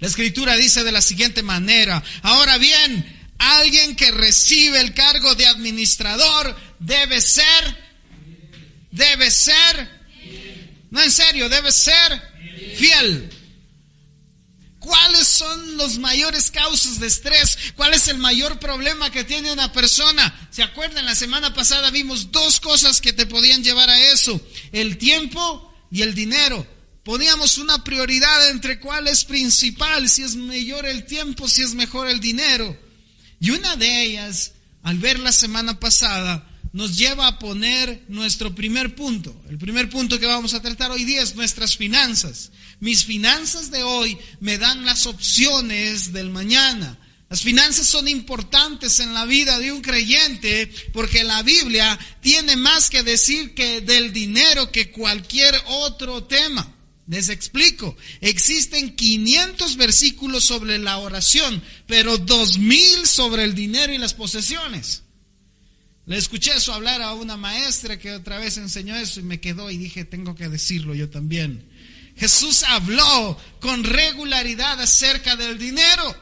La escritura dice de la siguiente manera, ahora bien, alguien que recibe el cargo de administrador debe ser, debe ser, no en serio, debe ser fiel. ¿Cuáles son los mayores causas de estrés? ¿Cuál es el mayor problema que tiene una persona? ¿Se acuerdan? La semana pasada vimos dos cosas que te podían llevar a eso. El tiempo y el dinero. Poníamos una prioridad entre cuál es principal, si es mayor el tiempo, si es mejor el dinero. Y una de ellas, al ver la semana pasada, nos lleva a poner nuestro primer punto. El primer punto que vamos a tratar hoy día es nuestras finanzas. Mis finanzas de hoy me dan las opciones del mañana. Las finanzas son importantes en la vida de un creyente porque la Biblia tiene más que decir que del dinero que cualquier otro tema. Les explico, existen 500 versículos sobre la oración, pero 2000 sobre el dinero y las posesiones. Le escuché eso hablar a una maestra que otra vez enseñó eso y me quedó y dije, tengo que decirlo yo también. Jesús habló con regularidad acerca del dinero,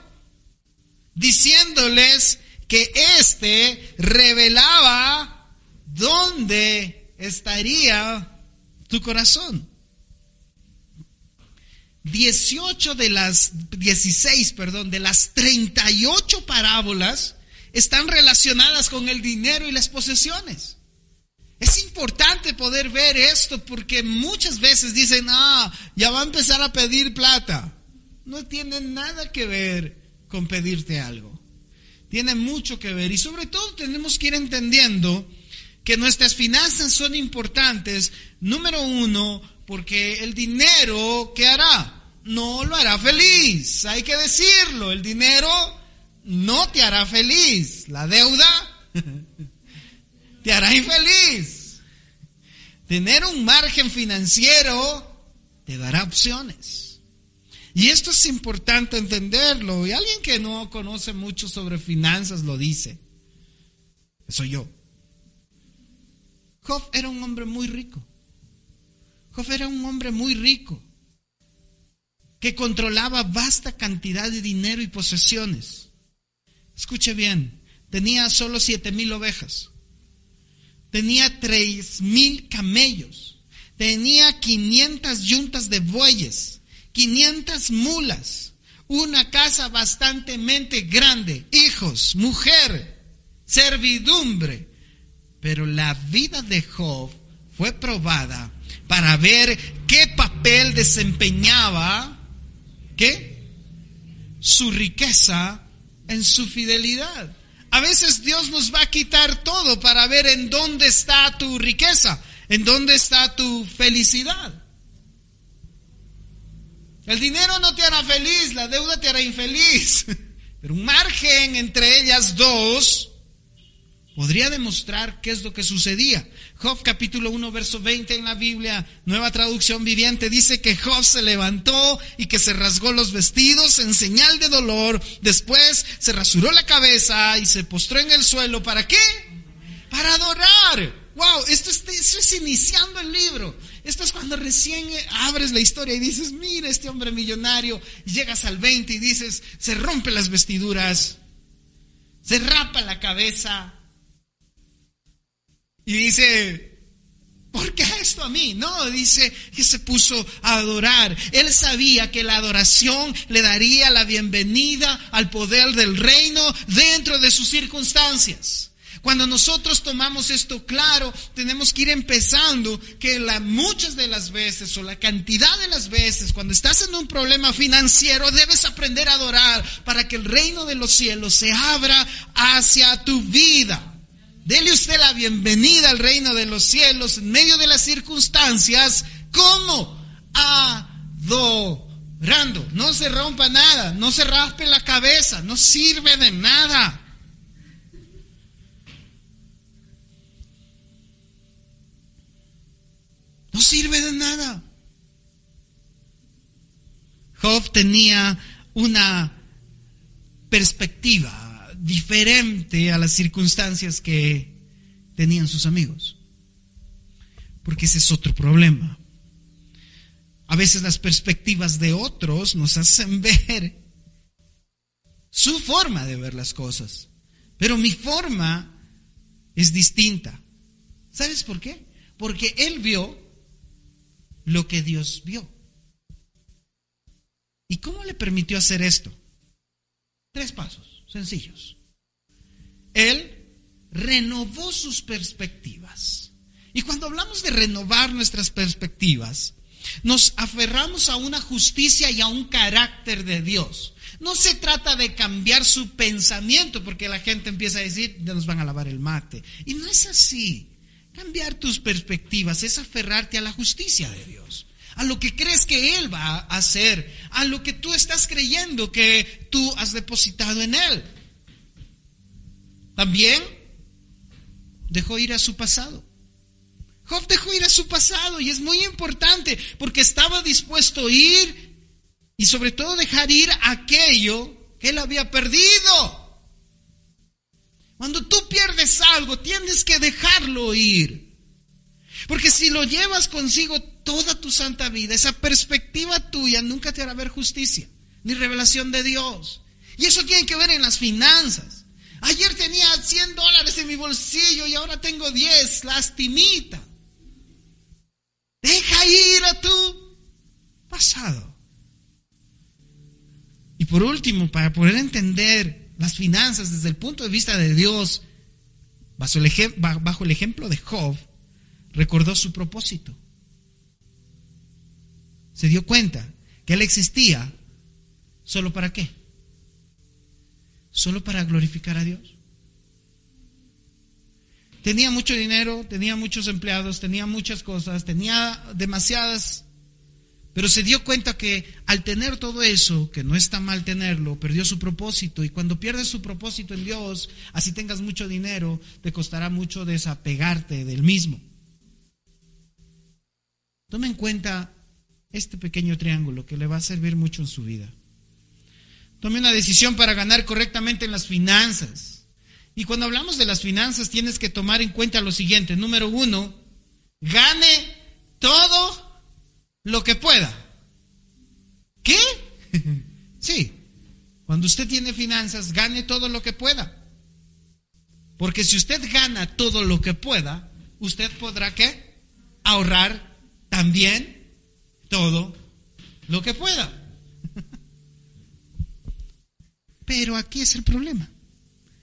diciéndoles que éste revelaba dónde estaría tu corazón. 18 de las 16, perdón, de las 38 parábolas están relacionadas con el dinero y las posesiones. Es importante poder ver esto porque muchas veces dicen, ah, ya va a empezar a pedir plata. No tiene nada que ver con pedirte algo. Tiene mucho que ver y sobre todo tenemos que ir entendiendo que nuestras finanzas son importantes, número uno, porque el dinero, ¿qué hará? No lo hará feliz, hay que decirlo, el dinero no te hará feliz, la deuda te hará infeliz. Tener un margen financiero te dará opciones. Y esto es importante entenderlo. Y alguien que no conoce mucho sobre finanzas lo dice. Soy yo. Job era un hombre muy rico. Job era un hombre muy rico que controlaba vasta cantidad de dinero y posesiones. Escuche bien, tenía solo siete mil ovejas, tenía tres mil camellos, tenía 500 yuntas de bueyes, 500 mulas, una casa bastantemente grande, hijos, mujer, servidumbre. Pero la vida de Job fue probada para ver qué papel desempeñaba, ¿qué? Su riqueza en su fidelidad. A veces Dios nos va a quitar todo para ver en dónde está tu riqueza, en dónde está tu felicidad. El dinero no te hará feliz, la deuda te hará infeliz. Pero un margen entre ellas dos podría demostrar qué es lo que sucedía. Job capítulo 1, verso 20 en la Biblia, nueva traducción viviente, dice que Job se levantó y que se rasgó los vestidos en señal de dolor, después se rasuró la cabeza y se postró en el suelo. ¿Para qué? Para adorar. Wow, esto es, esto es iniciando el libro. Esto es cuando recién abres la historia y dices, mira este hombre millonario, llegas al 20 y dices, se rompe las vestiduras, se rapa la cabeza, y dice, ¿por qué esto a mí? No, dice que se puso a adorar. Él sabía que la adoración le daría la bienvenida al poder del reino dentro de sus circunstancias. Cuando nosotros tomamos esto claro, tenemos que ir empezando que muchas de las veces o la cantidad de las veces, cuando estás en un problema financiero, debes aprender a adorar para que el reino de los cielos se abra hacia tu vida. Dele usted la bienvenida al reino de los cielos en medio de las circunstancias. ¿Cómo? Adorando. No se rompa nada, no se raspe la cabeza, no sirve de nada. No sirve de nada. Job tenía una perspectiva diferente a las circunstancias que tenían sus amigos. Porque ese es otro problema. A veces las perspectivas de otros nos hacen ver su forma de ver las cosas. Pero mi forma es distinta. ¿Sabes por qué? Porque él vio lo que Dios vio. ¿Y cómo le permitió hacer esto? Tres pasos sencillos. Él renovó sus perspectivas. Y cuando hablamos de renovar nuestras perspectivas, nos aferramos a una justicia y a un carácter de Dios. No se trata de cambiar su pensamiento, porque la gente empieza a decir, ya nos van a lavar el mate. Y no es así. Cambiar tus perspectivas es aferrarte a la justicia de Dios, a lo que crees que Él va a hacer, a lo que tú estás creyendo que tú has depositado en Él. También dejó ir a su pasado. Job dejó ir a su pasado y es muy importante porque estaba dispuesto a ir y sobre todo dejar ir aquello que él había perdido. Cuando tú pierdes algo, tienes que dejarlo ir. Porque si lo llevas consigo toda tu santa vida, esa perspectiva tuya nunca te hará ver justicia, ni revelación de Dios. Y eso tiene que ver en las finanzas. Ayer tenía 100 dólares en mi bolsillo y ahora tengo 10, lastimita. Deja ir a tu pasado. Y por último, para poder entender las finanzas desde el punto de vista de Dios, bajo el, ejemplo de Job, recordó su propósito. Se dio cuenta que él existía solo para qué? Solo para glorificar a Dios. Tenía mucho dinero, tenía muchos empleados, tenía muchas cosas, tenía demasiadas pero se dio cuenta que al tener todo eso, que no está mal tenerlo, perdió su propósito. Y cuando pierdes su propósito en Dios, así tengas mucho dinero, te costará mucho desapegarte del mismo. Tome en cuenta este pequeño triángulo que le va a servir mucho en su vida. Tome una decisión para ganar correctamente en las finanzas. Y cuando hablamos de las finanzas, tienes que tomar en cuenta lo siguiente. Número uno, gane todo lo que pueda. ¿Qué? sí. Cuando usted tiene finanzas, gane todo lo que pueda. Porque si usted gana todo lo que pueda, usted podrá qué? Ahorrar también todo lo que pueda. Pero aquí es el problema.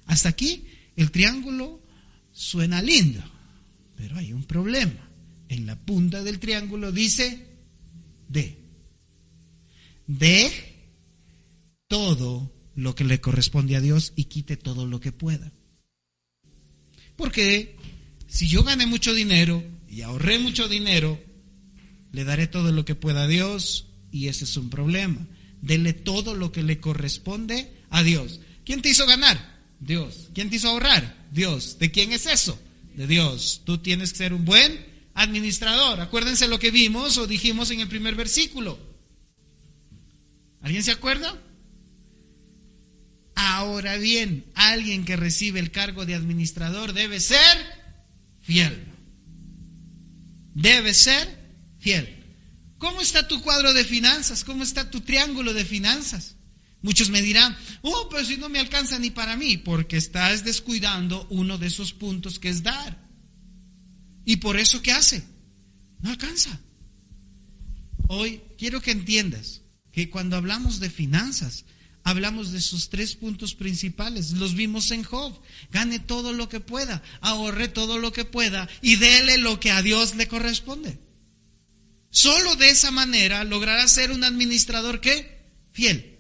Hasta aquí el triángulo suena lindo, pero hay un problema. En la punta del triángulo dice de. De todo lo que le corresponde a Dios y quite todo lo que pueda. Porque si yo gané mucho dinero y ahorré mucho dinero, le daré todo lo que pueda a Dios y ese es un problema. Dele todo lo que le corresponde a Dios. ¿Quién te hizo ganar? Dios. ¿Quién te hizo ahorrar? Dios. ¿De quién es eso? De Dios. Tú tienes que ser un buen administrador. Acuérdense lo que vimos o dijimos en el primer versículo. ¿Alguien se acuerda? Ahora bien, alguien que recibe el cargo de administrador debe ser fiel. Debe ser ¿Cómo está tu cuadro de finanzas? ¿Cómo está tu triángulo de finanzas? Muchos me dirán, oh, pero si no me alcanza ni para mí, porque estás descuidando uno de esos puntos que es dar. ¿Y por eso qué hace? No alcanza. Hoy quiero que entiendas que cuando hablamos de finanzas, hablamos de sus tres puntos principales. Los vimos en Job. Gane todo lo que pueda, ahorre todo lo que pueda y déle lo que a Dios le corresponde. Solo de esa manera logrará ser un administrador que fiel.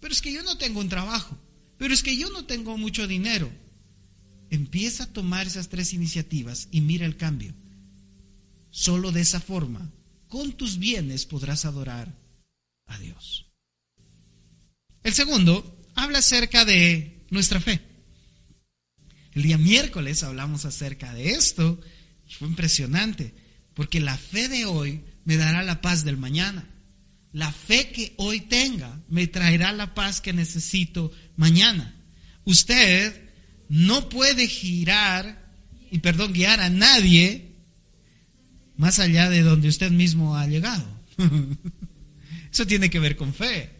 Pero es que yo no tengo un trabajo, pero es que yo no tengo mucho dinero, Empieza a tomar esas tres iniciativas y mira el cambio. Solo de esa forma, con tus bienes podrás adorar a Dios. El segundo habla acerca de nuestra fe. El día miércoles hablamos acerca de esto y fue impresionante, porque la fe de hoy me dará la paz del mañana. La fe que hoy tenga me traerá la paz que necesito mañana. Usted no puede girar y, perdón, guiar a nadie más allá de donde usted mismo ha llegado. Eso tiene que ver con fe.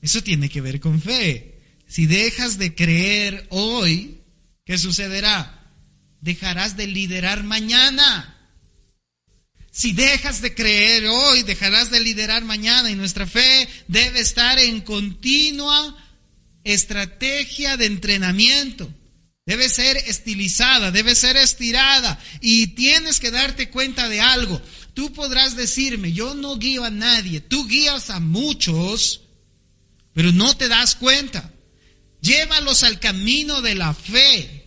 Eso tiene que ver con fe. Si dejas de creer hoy, ¿qué sucederá? Dejarás de liderar mañana. Si dejas de creer hoy, dejarás de liderar mañana y nuestra fe debe estar en continua estrategia de entrenamiento. Debe ser estilizada, debe ser estirada y tienes que darte cuenta de algo. Tú podrás decirme, yo no guío a nadie, tú guías a muchos, pero no te das cuenta. Llévalos al camino de la fe.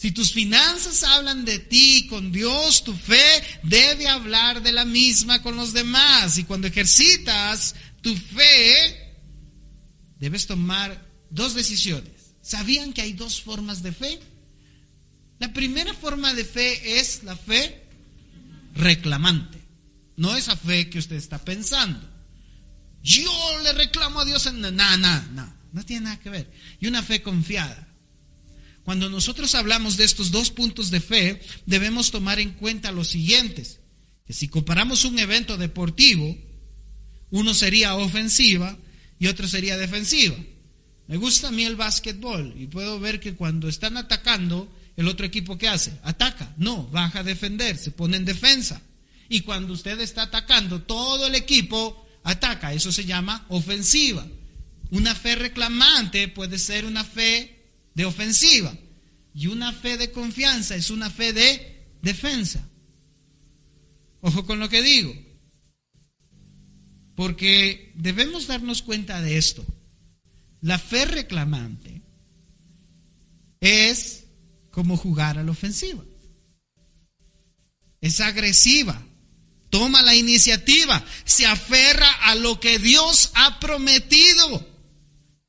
Si tus finanzas hablan de ti con Dios, tu fe debe hablar de la misma con los demás. Y cuando ejercitas tu fe, debes tomar dos decisiones. ¿Sabían que hay dos formas de fe? La primera forma de fe es la fe reclamante. No esa fe que usted está pensando. Yo le reclamo a Dios en... No, no, no, no tiene nada que ver. Y una fe confiada. Cuando nosotros hablamos de estos dos puntos de fe, debemos tomar en cuenta los siguientes. Que si comparamos un evento deportivo, uno sería ofensiva y otro sería defensiva. Me gusta a mí el básquetbol y puedo ver que cuando están atacando, el otro equipo ¿qué hace? Ataca. No, baja a defender, se pone en defensa. Y cuando usted está atacando, todo el equipo ataca. Eso se llama ofensiva. Una fe reclamante puede ser una fe de ofensiva. Y una fe de confianza es una fe de defensa. Ojo con lo que digo. Porque debemos darnos cuenta de esto. La fe reclamante es como jugar a la ofensiva. Es agresiva. Toma la iniciativa. Se aferra a lo que Dios ha prometido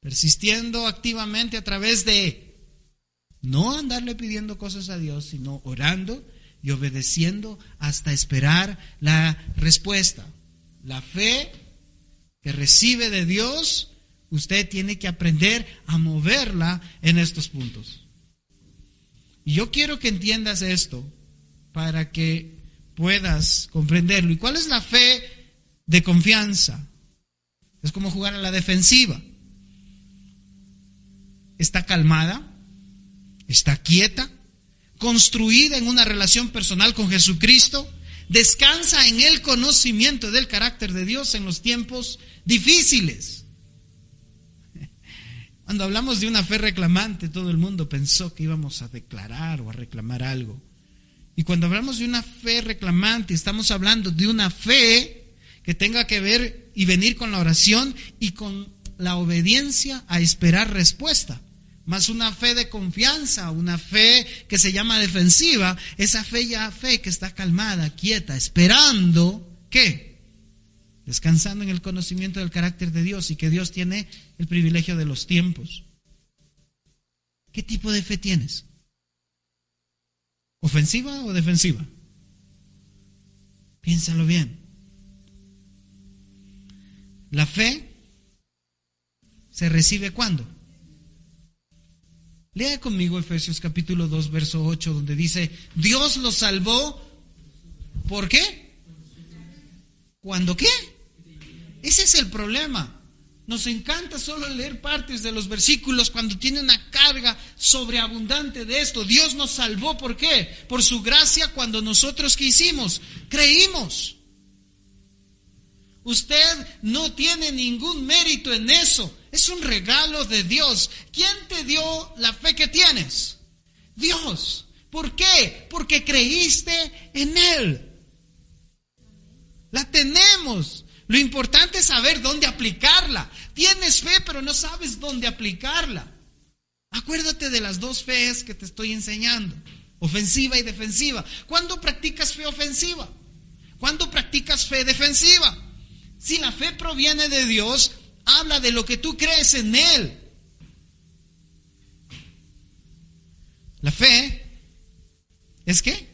persistiendo activamente a través de no andarle pidiendo cosas a Dios, sino orando y obedeciendo hasta esperar la respuesta. La fe que recibe de Dios, usted tiene que aprender a moverla en estos puntos. Y yo quiero que entiendas esto para que puedas comprenderlo. ¿Y cuál es la fe de confianza? Es como jugar a la defensiva está calmada, está quieta, construida en una relación personal con Jesucristo, descansa en el conocimiento del carácter de Dios en los tiempos difíciles. Cuando hablamos de una fe reclamante, todo el mundo pensó que íbamos a declarar o a reclamar algo. Y cuando hablamos de una fe reclamante, estamos hablando de una fe que tenga que ver y venir con la oración y con la obediencia a esperar respuesta más una fe de confianza, una fe que se llama defensiva, esa fe ya fe que está calmada, quieta, esperando, ¿qué? Descansando en el conocimiento del carácter de Dios y que Dios tiene el privilegio de los tiempos. ¿Qué tipo de fe tienes? ¿Ofensiva o defensiva? Piénsalo bien. La fe se recibe cuándo? Lea conmigo Efesios capítulo 2, verso 8, donde dice, Dios los salvó. ¿Por qué? ¿Cuándo qué? Ese es el problema. Nos encanta solo leer partes de los versículos cuando tiene una carga sobreabundante de esto. Dios nos salvó, ¿por qué? Por su gracia cuando nosotros que hicimos, creímos. Usted no tiene ningún mérito en eso. Es un regalo de Dios. ¿Quién te dio la fe que tienes? Dios. ¿Por qué? Porque creíste en Él. La tenemos. Lo importante es saber dónde aplicarla. Tienes fe, pero no sabes dónde aplicarla. Acuérdate de las dos fees que te estoy enseñando. Ofensiva y defensiva. ¿Cuándo practicas fe ofensiva? ¿Cuándo practicas fe defensiva? Si la fe proviene de Dios, habla de lo que tú crees en Él. La fe es qué?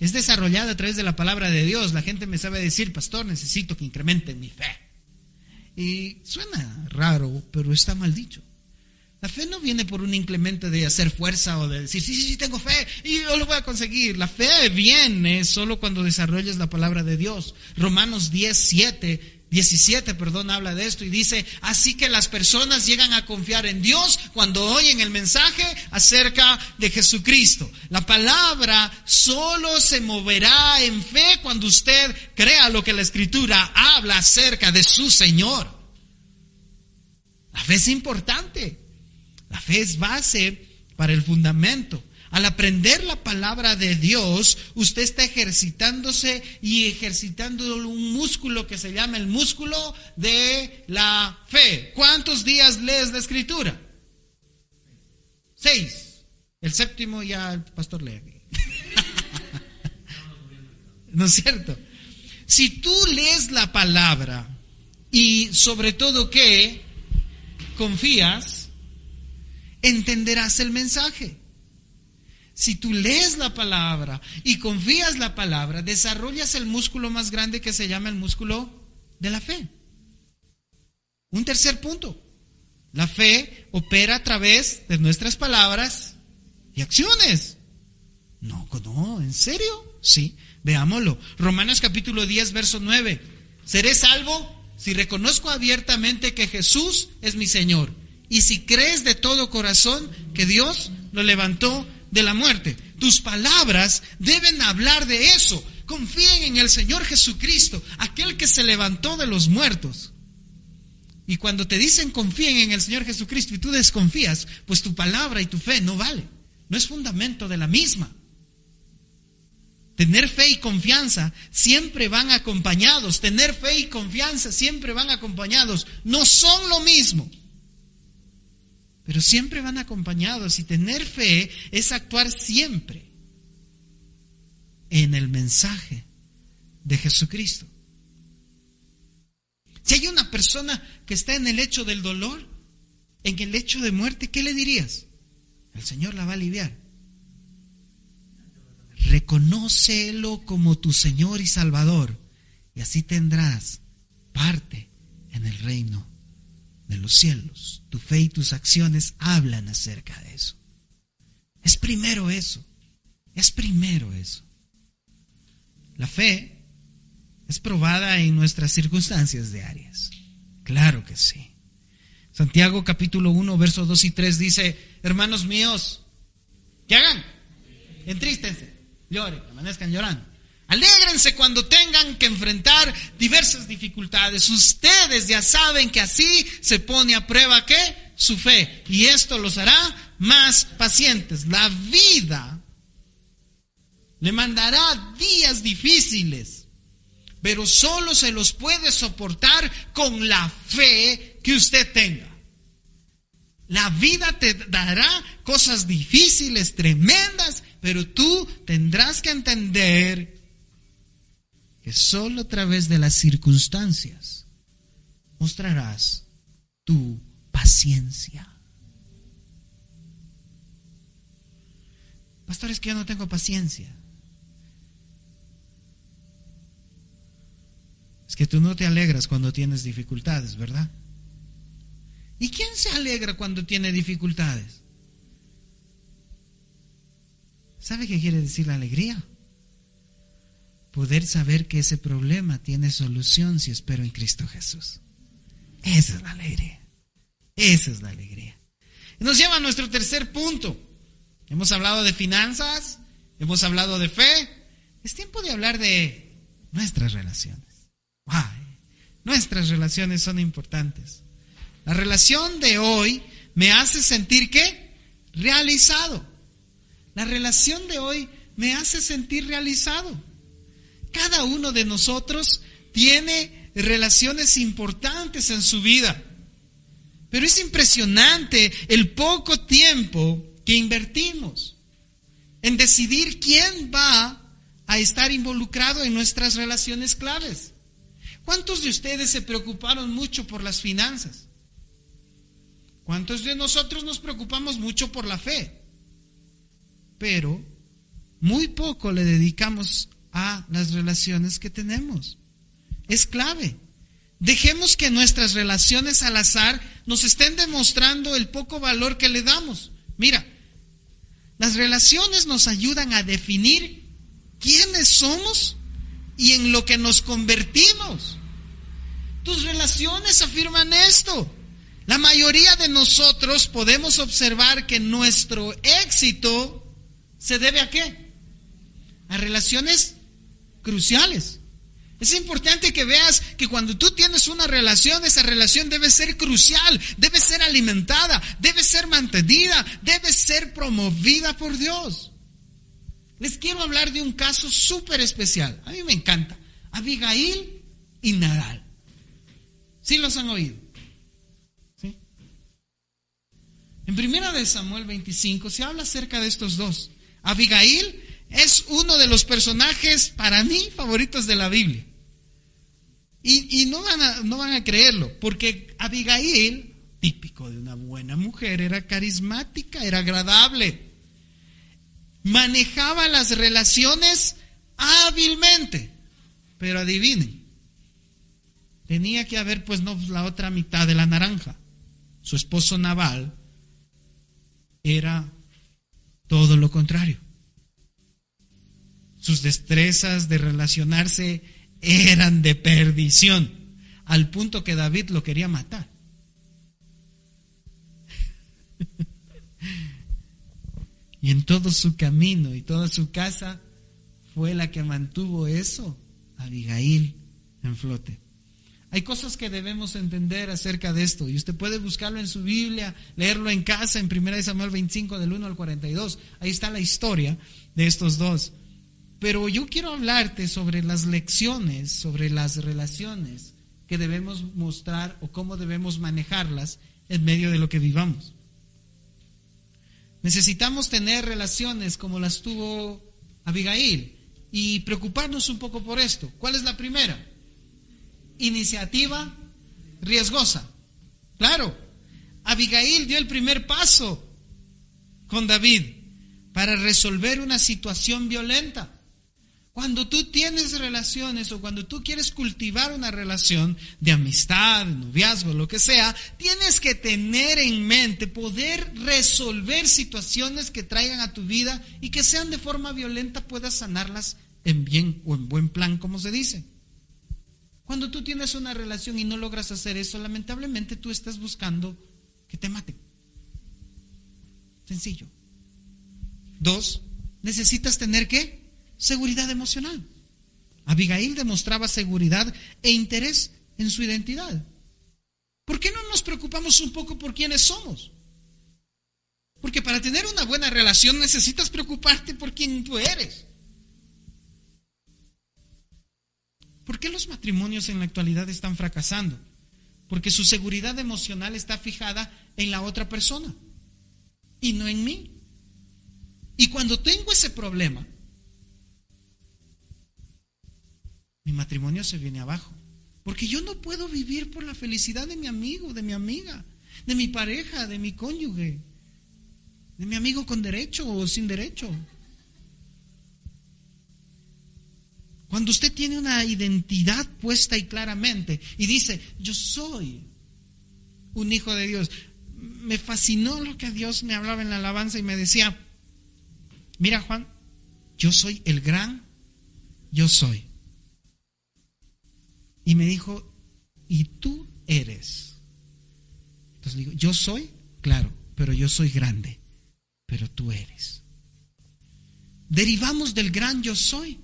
Es desarrollada a través de la palabra de Dios. La gente me sabe decir, pastor, necesito que incrementen mi fe. Y suena raro, pero está mal dicho. La fe no viene por un inclemente de hacer fuerza o de decir, sí, sí, sí, tengo fe y yo lo voy a conseguir. La fe viene solo cuando desarrollas la palabra de Dios. Romanos 10, 7 17, perdón, habla de esto y dice, así que las personas llegan a confiar en Dios cuando oyen el mensaje acerca de Jesucristo. La palabra solo se moverá en fe cuando usted crea lo que la escritura habla acerca de su Señor. La fe es importante. La fe es base para el fundamento. Al aprender la palabra de Dios, usted está ejercitándose y ejercitando un músculo que se llama el músculo de la fe. ¿Cuántos días lees la escritura? Seis. El séptimo ya el pastor lee. ¿No es cierto? Si tú lees la palabra y sobre todo que confías, entenderás el mensaje. Si tú lees la palabra y confías la palabra, desarrollas el músculo más grande que se llama el músculo de la fe. Un tercer punto. La fe opera a través de nuestras palabras y acciones. No, no, ¿en serio? Sí, veámoslo. Romanos capítulo 10, verso 9. Seré salvo si reconozco abiertamente que Jesús es mi Señor y si crees de todo corazón que Dios lo levantó de la muerte. Tus palabras deben hablar de eso. Confíen en el Señor Jesucristo, aquel que se levantó de los muertos. Y cuando te dicen confíen en el Señor Jesucristo y tú desconfías, pues tu palabra y tu fe no vale. No es fundamento de la misma. Tener fe y confianza siempre van acompañados. Tener fe y confianza siempre van acompañados. No son lo mismo pero siempre van acompañados y tener fe es actuar siempre en el mensaje de Jesucristo. Si hay una persona que está en el hecho del dolor, en el hecho de muerte, ¿qué le dirías? El Señor la va a aliviar. Reconócelo como tu Señor y Salvador y así tendrás parte en el reino de los cielos. Tu fe y tus acciones hablan acerca de eso. Es primero eso. Es primero eso. La fe es probada en nuestras circunstancias diarias. Claro que sí. Santiago capítulo 1, versos 2 y 3 dice, hermanos míos, ¿qué hagan? Entrístense, lloren, amanezcan llorando. Alégrense cuando tengan que enfrentar diversas dificultades. Ustedes ya saben que así se pone a prueba qué? Su fe. Y esto los hará más pacientes. La vida le mandará días difíciles, pero solo se los puede soportar con la fe que usted tenga. La vida te dará cosas difíciles, tremendas, pero tú tendrás que entender que solo a través de las circunstancias mostrarás tu paciencia. Pastor, es que yo no tengo paciencia. Es que tú no te alegras cuando tienes dificultades, ¿verdad? ¿Y quién se alegra cuando tiene dificultades? ¿Sabe qué quiere decir la alegría? Poder saber que ese problema tiene solución si espero en Cristo Jesús. Esa es la alegría. Esa es la alegría. Nos lleva a nuestro tercer punto. Hemos hablado de finanzas, hemos hablado de fe. Es tiempo de hablar de nuestras relaciones. Nuestras relaciones son importantes. La relación de hoy me hace sentir que realizado. La relación de hoy me hace sentir realizado. Cada uno de nosotros tiene relaciones importantes en su vida. Pero es impresionante el poco tiempo que invertimos en decidir quién va a estar involucrado en nuestras relaciones claves. ¿Cuántos de ustedes se preocuparon mucho por las finanzas? ¿Cuántos de nosotros nos preocupamos mucho por la fe? Pero muy poco le dedicamos a las relaciones que tenemos. Es clave. dejemos que nuestras relaciones al azar nos estén demostrando el poco valor que le damos. Mira, las relaciones nos ayudan a definir quiénes somos y en lo que nos convertimos. Tus relaciones afirman esto. La mayoría de nosotros podemos observar que nuestro éxito se debe a qué? A relaciones cruciales. Es importante que veas que cuando tú tienes una relación, esa relación debe ser crucial, debe ser alimentada, debe ser mantenida, debe ser promovida por Dios. Les quiero hablar de un caso súper especial. A mí me encanta. Abigail y Nadal. ¿Sí los han oído? ¿Sí? En primera de Samuel 25 se habla acerca de estos dos. Abigail es uno de los personajes para mí favoritos de la Biblia. Y, no, van a, no van a creerlo, porque Abigail, típico de una buena mujer, era carismática, era agradable, manejaba las relaciones hábilmente, pero adivinen, tenía que haber pues no la otra mitad de la naranja. Su esposo Naval era todo lo contrario. Sus destrezas de relacionarse eran de perdición, al punto que David lo quería matar. y en todo su camino y toda su casa fue la que mantuvo eso, Abigail, en flote. Hay cosas que debemos entender acerca de esto y usted puede buscarlo en su Biblia, leerlo en casa en 1 Samuel 25 del 1 al 42. Ahí está la historia de estos dos. Pero yo quiero hablarte sobre las lecciones, sobre las relaciones que debemos mostrar o cómo debemos manejarlas en medio de lo que vivamos. Necesitamos tener relaciones como las tuvo Abigail y preocuparnos un poco por esto. ¿Cuál es la primera? Iniciativa riesgosa. Claro, Abigail dio el primer paso con David para resolver una situación violenta. Cuando tú tienes relaciones o cuando tú quieres cultivar una relación de amistad, de noviazgo, lo que sea, tienes que tener en mente poder resolver situaciones que traigan a tu vida y que sean de forma violenta, puedas sanarlas en bien o en buen plan, como se dice. Cuando tú tienes una relación y no logras hacer eso, lamentablemente tú estás buscando que te maten. Sencillo. Dos, necesitas tener qué? Seguridad emocional. Abigail demostraba seguridad e interés en su identidad. ¿Por qué no nos preocupamos un poco por quiénes somos? Porque para tener una buena relación necesitas preocuparte por quién tú eres. ¿Por qué los matrimonios en la actualidad están fracasando? Porque su seguridad emocional está fijada en la otra persona y no en mí. Y cuando tengo ese problema, mi matrimonio se viene abajo. Porque yo no puedo vivir por la felicidad de mi amigo, de mi amiga, de mi pareja, de mi cónyuge, de mi amigo con derecho o sin derecho. Cuando usted tiene una identidad puesta y claramente y dice, yo soy un hijo de Dios, me fascinó lo que Dios me hablaba en la alabanza y me decía, mira Juan, yo soy el gran, yo soy. Y me dijo, ¿y tú eres? Entonces digo, yo soy, claro, pero yo soy grande, pero tú eres. Derivamos del gran yo soy,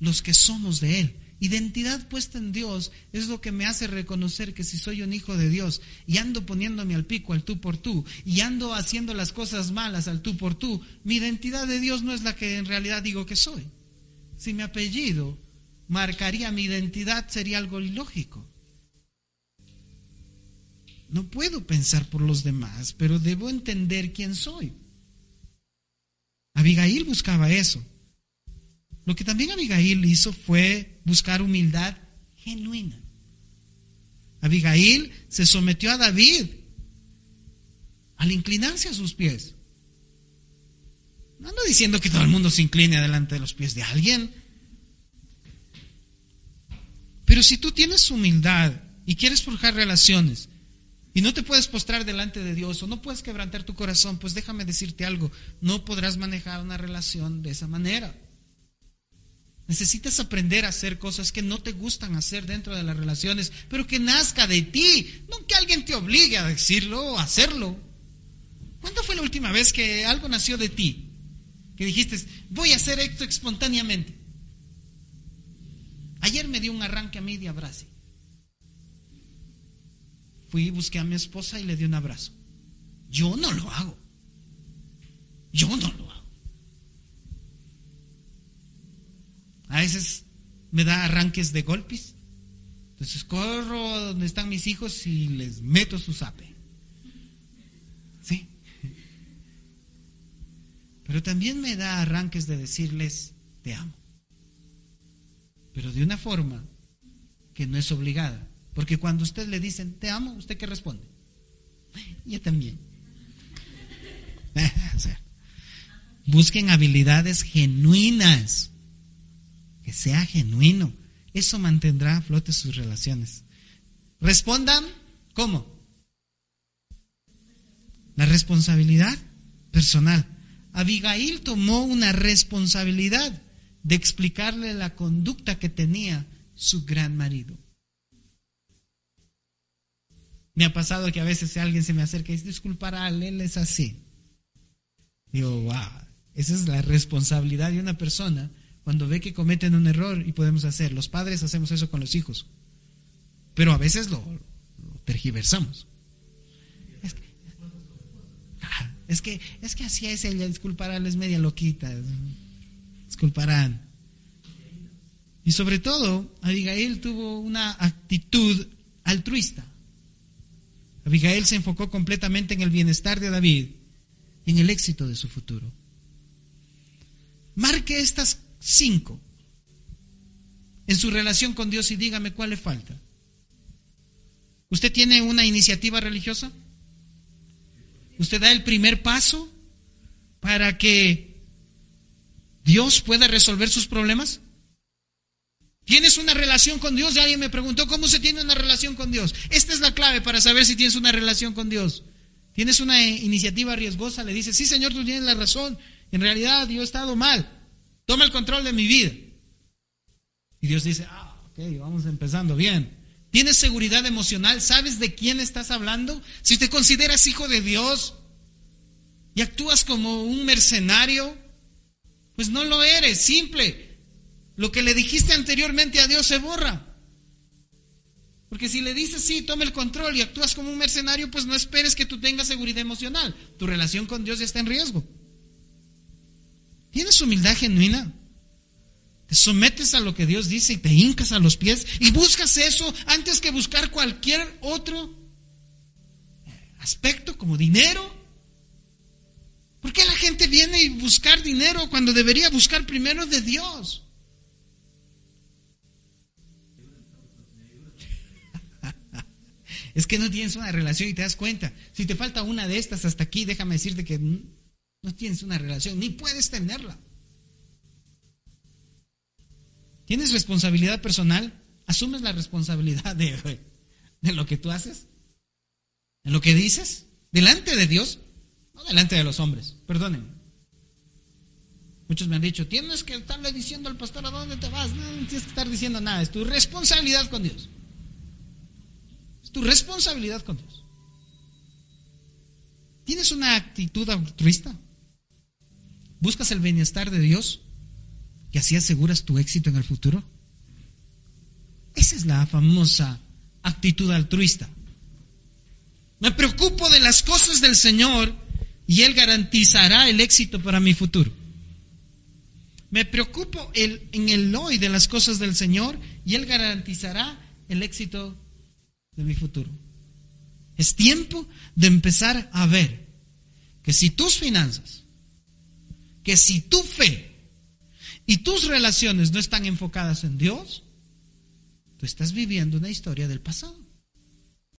los que somos de Él. Identidad puesta en Dios es lo que me hace reconocer que si soy un hijo de Dios y ando poniéndome al pico al tú por tú y ando haciendo las cosas malas al tú por tú, mi identidad de Dios no es la que en realidad digo que soy. Si mi apellido marcaría mi identidad sería algo ilógico. No puedo pensar por los demás, pero debo entender quién soy. Abigail buscaba eso. Lo que también Abigail hizo fue buscar humildad genuina. Abigail se sometió a David al inclinarse a sus pies. No ando diciendo que todo el mundo se incline delante de los pies de alguien. Pero si tú tienes humildad y quieres forjar relaciones y no te puedes postrar delante de Dios o no puedes quebrantar tu corazón, pues déjame decirte algo, no podrás manejar una relación de esa manera. Necesitas aprender a hacer cosas que no te gustan hacer dentro de las relaciones, pero que nazca de ti, no que alguien te obligue a decirlo o hacerlo. ¿Cuándo fue la última vez que algo nació de ti? Que dijiste, voy a hacer esto espontáneamente. Ayer me dio un arranque a mí de abrazo. Fui y busqué a mi esposa y le di un abrazo. Yo no lo hago. Yo no lo hago. A veces me da arranques de golpes. Entonces corro donde están mis hijos y les meto su zape. ¿Sí? Pero también me da arranques de decirles, te amo. Pero de una forma que no es obligada. Porque cuando usted le dicen, te amo, ¿usted qué responde? Yo también. busquen habilidades genuinas. Que sea genuino. Eso mantendrá a flote sus relaciones. Respondan, ¿cómo? La responsabilidad personal. Abigail tomó una responsabilidad de explicarle la conducta que tenía su gran marido. Me ha pasado que a veces alguien se me acerca y dice, disculpará, él es así. Digo, wow, esa es la responsabilidad de una persona cuando ve que cometen un error y podemos hacer. Los padres hacemos eso con los hijos, pero a veces lo, tergiversamos. Es que, es que, así es ella, disculpará, es media loquita. Y sobre todo, Abigail tuvo una actitud altruista. Abigail se enfocó completamente en el bienestar de David y en el éxito de su futuro. Marque estas cinco en su relación con Dios y dígame cuál le falta. ¿Usted tiene una iniciativa religiosa? ¿Usted da el primer paso para que Dios pueda resolver sus problemas? ¿Tienes una relación con Dios? Ya alguien me preguntó cómo se tiene una relación con Dios. Esta es la clave para saber si tienes una relación con Dios. Tienes una iniciativa riesgosa, le dices, sí Señor, tú tienes la razón. En realidad yo he estado mal. Toma el control de mi vida. Y Dios dice, ah, ok, vamos empezando bien. ¿Tienes seguridad emocional? ¿Sabes de quién estás hablando? Si te consideras hijo de Dios y actúas como un mercenario, pues no lo eres, simple. Lo que le dijiste anteriormente a Dios se borra. Porque si le dices sí, toma el control y actúas como un mercenario, pues no esperes que tú tengas seguridad emocional. Tu relación con Dios ya está en riesgo. ¿Tienes humildad genuina? Te sometes a lo que Dios dice y te hincas a los pies y buscas eso antes que buscar cualquier otro aspecto como dinero. ¿Por qué la gente viene y buscar dinero cuando debería buscar primero de Dios? Es que no tienes una relación y te das cuenta. Si te falta una de estas hasta aquí, déjame decirte que no tienes una relación, ni puedes tenerla. ¿Tienes responsabilidad personal? ¿Asumes la responsabilidad de, de lo que tú haces? ¿De lo que dices? ¿Delante de Dios? Delante de los hombres, perdónenme. Muchos me han dicho, tienes que estarle diciendo al pastor a dónde te vas. No, no tienes que estar diciendo nada, es tu responsabilidad con Dios tu responsabilidad con Dios. ¿Tienes una actitud altruista? ¿Buscas el bienestar de Dios? ¿Que así aseguras tu éxito en el futuro? Esa es la famosa actitud altruista. Me preocupo de las cosas del Señor y Él garantizará el éxito para mi futuro. Me preocupo en el hoy de las cosas del Señor y Él garantizará el éxito de mi futuro. Es tiempo de empezar a ver que si tus finanzas, que si tu fe y tus relaciones no están enfocadas en Dios, tú estás viviendo una historia del pasado.